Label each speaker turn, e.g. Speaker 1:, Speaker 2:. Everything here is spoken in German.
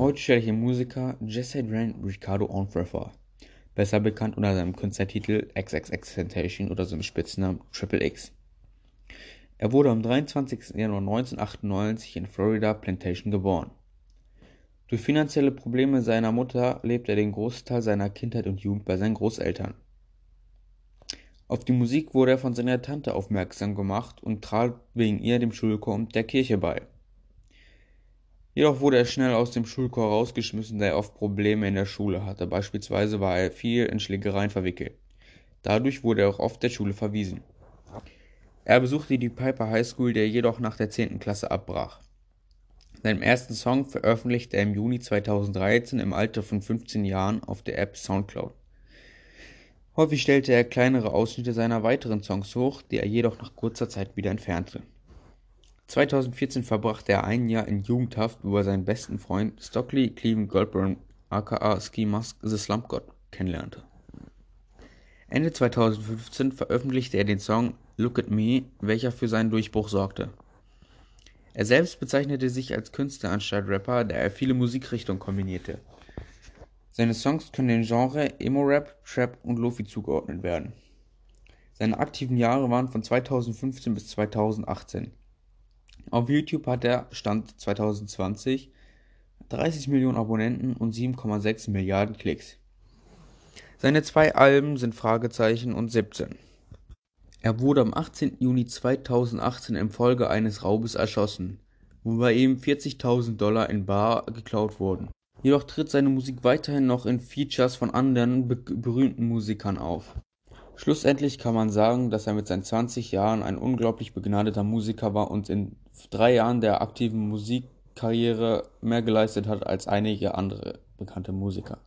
Speaker 1: Heute stelle ich den Musiker Jesse Dren Ricardo Onfray vor, besser bekannt unter seinem Künstlertitel XXXTentacion oder seinem Spitznamen Triple X. Er wurde am 23. Januar 1998 in Florida Plantation geboren. Durch finanzielle Probleme seiner Mutter lebte er den Großteil seiner Kindheit und Jugend bei seinen Großeltern. Auf die Musik wurde er von seiner Tante aufmerksam gemacht und trat wegen ihr dem Schulchor der Kirche bei. Jedoch wurde er schnell aus dem Schulchor rausgeschmissen, da er oft Probleme in der Schule hatte. Beispielsweise war er viel in Schlägereien verwickelt. Dadurch wurde er auch oft der Schule verwiesen. Er besuchte die Piper High School, der jedoch nach der 10. Klasse abbrach. Seinen ersten Song veröffentlichte er im Juni 2013 im Alter von 15 Jahren auf der App Soundcloud. Häufig stellte er kleinere Ausschnitte seiner weiteren Songs hoch, die er jedoch nach kurzer Zeit wieder entfernte. 2014 verbrachte er ein Jahr in Jugendhaft, wo er seinen besten Freund Stockley Cleveland Goldburn aka Ski Mask The Slump God kennenlernte. Ende 2015 veröffentlichte er den Song Look at Me, welcher für seinen Durchbruch sorgte. Er selbst bezeichnete sich als Künstler anstatt Rapper, da er viele Musikrichtungen kombinierte. Seine Songs können den Genre Emo-Rap, Trap und Lofi zugeordnet werden. Seine aktiven Jahre waren von 2015 bis 2018. Auf YouTube hat er Stand 2020 30 Millionen Abonnenten und 7,6 Milliarden Klicks. Seine zwei Alben sind Fragezeichen und 17. Er wurde am 18. Juni 2018 infolge eines Raubes erschossen, wobei ihm 40.000 Dollar in Bar geklaut wurden. Jedoch tritt seine Musik weiterhin noch in Features von anderen be berühmten Musikern auf. Schlussendlich kann man sagen, dass er mit seinen 20 Jahren ein unglaublich begnadeter Musiker war und in drei Jahren der aktiven Musikkarriere mehr geleistet hat als einige andere bekannte Musiker.